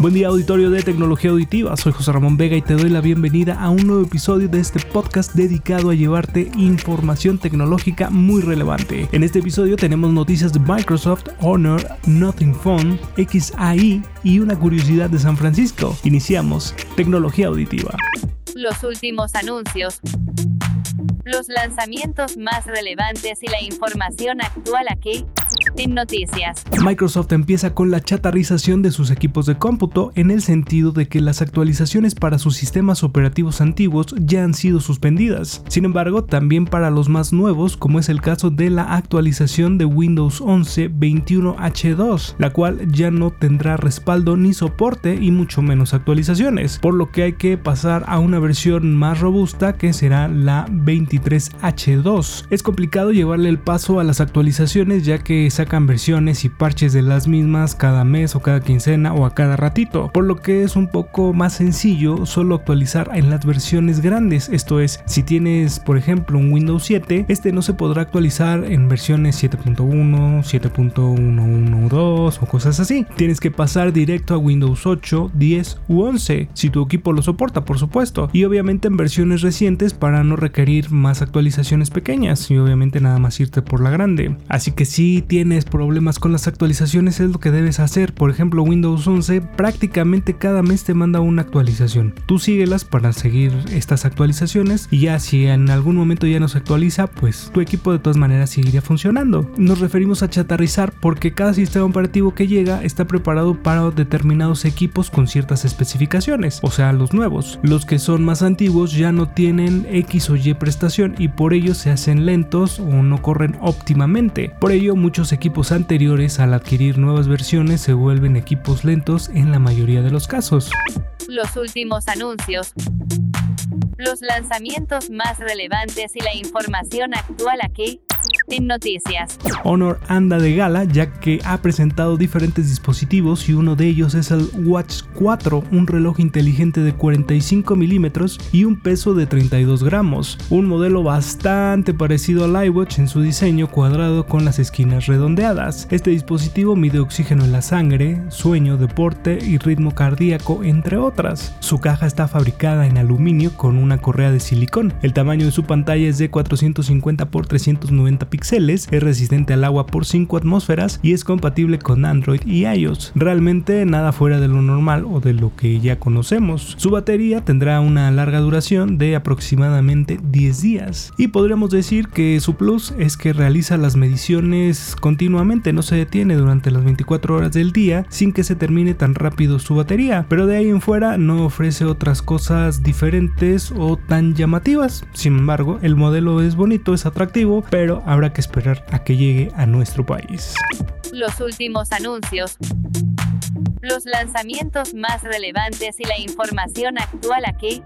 Buen día auditorio de tecnología auditiva, soy José Ramón Vega y te doy la bienvenida a un nuevo episodio de este podcast dedicado a llevarte información tecnológica muy relevante. En este episodio tenemos noticias de Microsoft, Honor, Nothing Phone, XAI y una curiosidad de San Francisco. Iniciamos Tecnología Auditiva. Los últimos anuncios los lanzamientos más relevantes y la información actual aquí en noticias. Microsoft empieza con la chatarrización de sus equipos de cómputo en el sentido de que las actualizaciones para sus sistemas operativos antiguos ya han sido suspendidas. Sin embargo, también para los más nuevos, como es el caso de la actualización de Windows 11 21H2, la cual ya no tendrá respaldo ni soporte y mucho menos actualizaciones, por lo que hay que pasar a una versión más robusta que será la 23H2. Es complicado llevarle el paso a las actualizaciones ya que versiones y parches de las mismas cada mes o cada quincena o a cada ratito, por lo que es un poco más sencillo solo actualizar en las versiones grandes, esto es, si tienes por ejemplo un Windows 7, este no se podrá actualizar en versiones 7.1, 7.112 o cosas así. Tienes que pasar directo a Windows 8, 10 u 11, si tu equipo lo soporta por supuesto, y obviamente en versiones recientes para no requerir más actualizaciones pequeñas y obviamente nada más irte por la grande. Así que si tienes problemas con las actualizaciones es lo que debes hacer. Por ejemplo, Windows 11 prácticamente cada mes te manda una actualización. Tú síguelas para seguir estas actualizaciones y ya si en algún momento ya no se actualiza, pues tu equipo de todas maneras seguiría funcionando. Nos referimos a chatarrizar porque cada sistema operativo que llega está preparado para determinados equipos con ciertas especificaciones, o sea, los nuevos. Los que son más antiguos ya no tienen X o Y prestación y por ello se hacen lentos o no corren óptimamente. Por ello muchos equipos anteriores al adquirir nuevas versiones se vuelven equipos lentos en la mayoría de los casos. Los últimos anuncios. Los lanzamientos más relevantes y la información actual aquí en noticias. Honor anda de gala ya que ha presentado diferentes dispositivos y uno de ellos es el Watch 4, un reloj inteligente de 45 milímetros y un peso de 32 gramos, un modelo bastante parecido al iWatch en su diseño cuadrado con las esquinas redondeadas. Este dispositivo mide oxígeno en la sangre, sueño, deporte y ritmo cardíaco, entre otras. Su caja está fabricada en aluminio con una correa de silicón. El tamaño de su pantalla es de 450 x 390 píxeles, es resistente al agua por 5 atmósferas y es compatible con Android y iOS. Realmente nada fuera de lo normal o de lo que ya conocemos. Su batería tendrá una larga duración de aproximadamente 10 días y podríamos decir que su plus es que realiza las mediciones continuamente, no se detiene durante las 24 horas del día sin que se termine tan rápido su batería, pero de ahí en fuera no ofrece otras cosas diferentes o tan llamativas. Sin embargo, el modelo es bonito, es atractivo, pero habrá que esperar a que llegue a nuestro país. Los últimos anuncios. Los lanzamientos más relevantes y la información actual aquí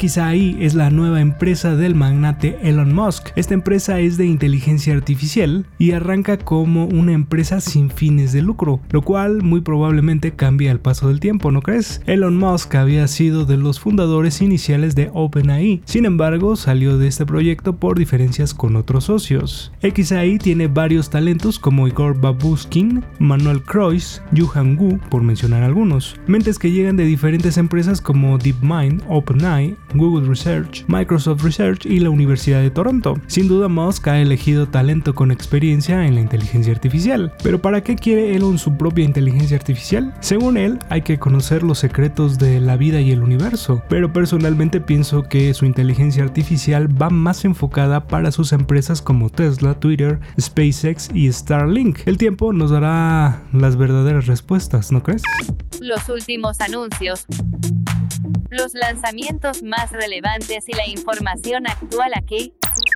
XAI es la nueva empresa del magnate Elon Musk. Esta empresa es de inteligencia artificial y arranca como una empresa sin fines de lucro, lo cual muy probablemente cambie al paso del tiempo, ¿no crees? Elon Musk había sido de los fundadores iniciales de OpenAI, sin embargo salió de este proyecto por diferencias con otros socios. XAI tiene varios talentos como Igor Babuskin, Manuel Croix, Yuhan Wu, por mencionar algunos, mentes que llegan de diferentes empresas como DeepMind OpenAI, Google Research, Microsoft Research y la Universidad de Toronto. Sin duda Musk ha elegido talento con experiencia en la inteligencia artificial. Pero ¿para qué quiere Elon su propia inteligencia artificial? Según él, hay que conocer los secretos de la vida y el universo, pero personalmente pienso que su inteligencia artificial va más enfocada para sus empresas como Tesla, Twitter, SpaceX y Starlink. El tiempo nos dará las verdaderas respuestas, ¿no crees? Los últimos anuncios los lanzamientos más relevantes y la información actual aquí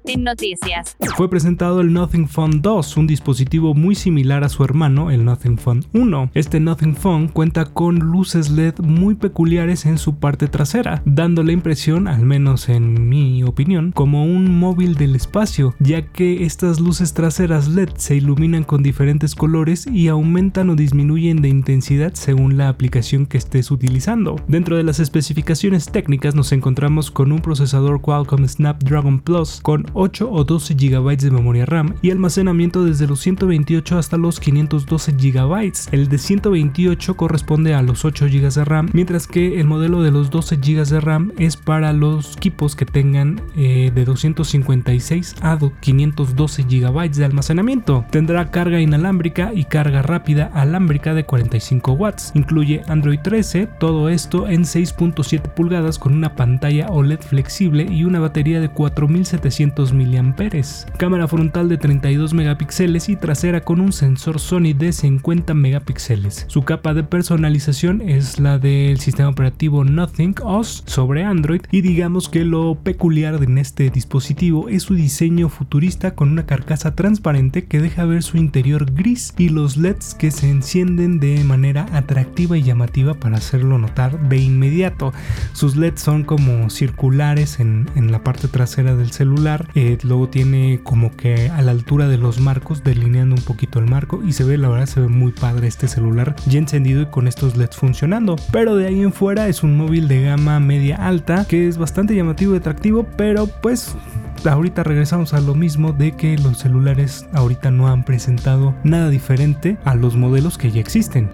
En noticias. Fue presentado el Nothing Phone 2, un dispositivo muy similar a su hermano, el Nothing Phone 1. Este Nothing Phone cuenta con luces LED muy peculiares en su parte trasera, dando la impresión, al menos en mi opinión, como un móvil del espacio, ya que estas luces traseras LED se iluminan con diferentes colores y aumentan o disminuyen de intensidad según la aplicación que estés utilizando. Dentro de las especificaciones técnicas nos encontramos con un procesador Qualcomm Snapdragon Plus con 8 o 12 GB de memoria RAM y almacenamiento desde los 128 hasta los 512 GB. El de 128 corresponde a los 8 GB de RAM, mientras que el modelo de los 12 GB de RAM es para los equipos que tengan eh, de 256 a 512 GB de almacenamiento. Tendrá carga inalámbrica y carga rápida alámbrica de 45 watts. Incluye Android 13, todo esto en 6.7 pulgadas con una pantalla OLED flexible y una batería de 4700 mAh. Cámara frontal de 32 megapíxeles y trasera con un sensor Sony de 50 megapíxeles. Su capa de personalización es la del sistema operativo Nothing OS sobre Android y digamos que lo peculiar en este dispositivo es su diseño futurista con una carcasa transparente que deja ver su interior gris y los LEDs que se encienden de manera atractiva y llamativa para hacerlo notar de inmediato. Sus LEDs son como circulares en, la parte trasera del celular, eh, luego tiene como que a la altura de los marcos delineando un poquito el marco y se ve la verdad se ve muy padre este celular ya encendido y con estos LEDs funcionando. Pero de ahí en fuera es un móvil de gama media alta que es bastante llamativo y atractivo, pero pues ahorita regresamos a lo mismo de que los celulares ahorita no han presentado nada diferente a los modelos que ya existen.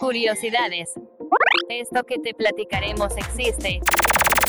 Curiosidades. Esto que te platicaremos existe.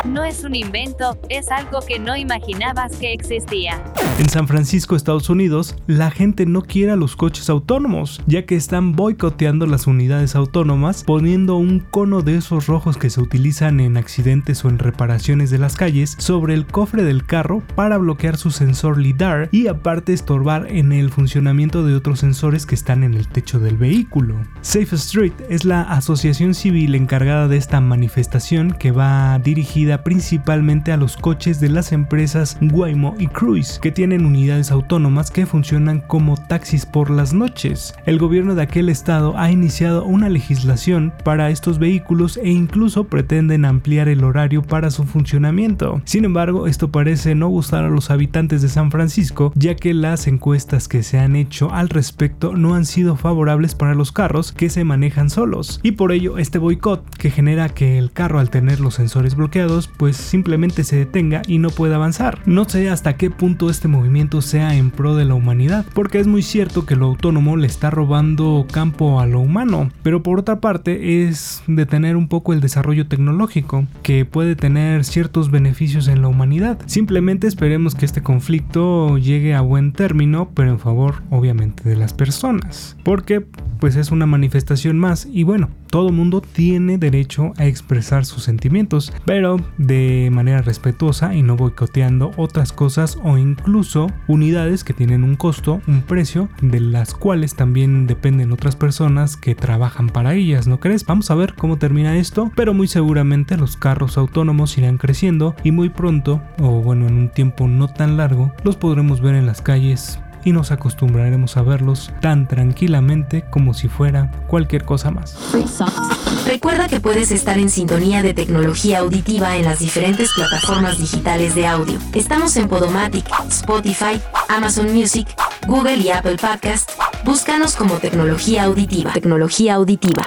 No es un invento, es algo que no imaginabas que existía. En San Francisco, Estados Unidos, la gente no quiere a los coches autónomos, ya que están boicoteando las unidades autónomas, poniendo un cono de esos rojos que se utilizan en accidentes o en reparaciones de las calles sobre el cofre del carro para bloquear su sensor LIDAR y aparte estorbar en el funcionamiento de otros sensores que están en el techo del vehículo. Safe Street es la asociación civil encargada de esta manifestación que va dirigida principalmente a los coches de las empresas Waymo y Cruise, que tienen unidades autónomas que funcionan como taxis por las noches. El gobierno de aquel estado ha iniciado una legislación para estos vehículos e incluso pretenden ampliar el horario para su funcionamiento. Sin embargo, esto parece no gustar a los habitantes de San Francisco, ya que las encuestas que se han hecho al respecto no han sido favorables para los carros que se manejan solos. Y por ello, este boicot que genera que el carro al tener los sensores bloqueados pues simplemente se detenga y no pueda avanzar. No sé hasta qué punto este movimiento sea en pro de la humanidad, porque es muy cierto que lo autónomo le está robando campo a lo humano, pero por otra parte es detener un poco el desarrollo tecnológico, que puede tener ciertos beneficios en la humanidad. Simplemente esperemos que este conflicto llegue a buen término, pero en favor obviamente de las personas, porque pues es una manifestación más y bueno, todo mundo tiene derecho a expresar sus sentimientos, pero de manera respetuosa y no boicoteando otras cosas o incluso unidades que tienen un costo, un precio, de las cuales también dependen otras personas que trabajan para ellas, ¿no crees? Vamos a ver cómo termina esto, pero muy seguramente los carros autónomos irán creciendo y muy pronto, o bueno, en un tiempo no tan largo, los podremos ver en las calles y nos acostumbraremos a verlos tan tranquilamente como si fuera cualquier cosa más. Recuerda que puedes estar en sintonía de tecnología auditiva en las diferentes plataformas digitales de audio. Estamos en Podomatic, Spotify, Amazon Music, Google y Apple Podcast. Búscanos como tecnología auditiva. Tecnología auditiva.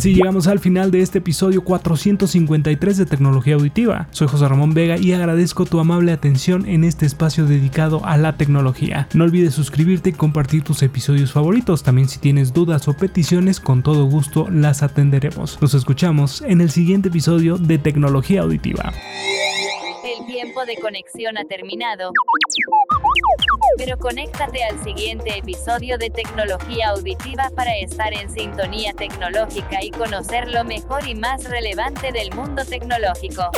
Así llegamos al final de este episodio 453 de Tecnología Auditiva. Soy José Ramón Vega y agradezco tu amable atención en este espacio dedicado a la tecnología. No olvides suscribirte y compartir tus episodios favoritos. También si tienes dudas o peticiones, con todo gusto las atenderemos. Nos escuchamos en el siguiente episodio de Tecnología Auditiva. El tiempo de conexión ha terminado. Pero conéctate al siguiente episodio de Tecnología Auditiva para estar en sintonía tecnológica y conocer lo mejor y más relevante del mundo tecnológico.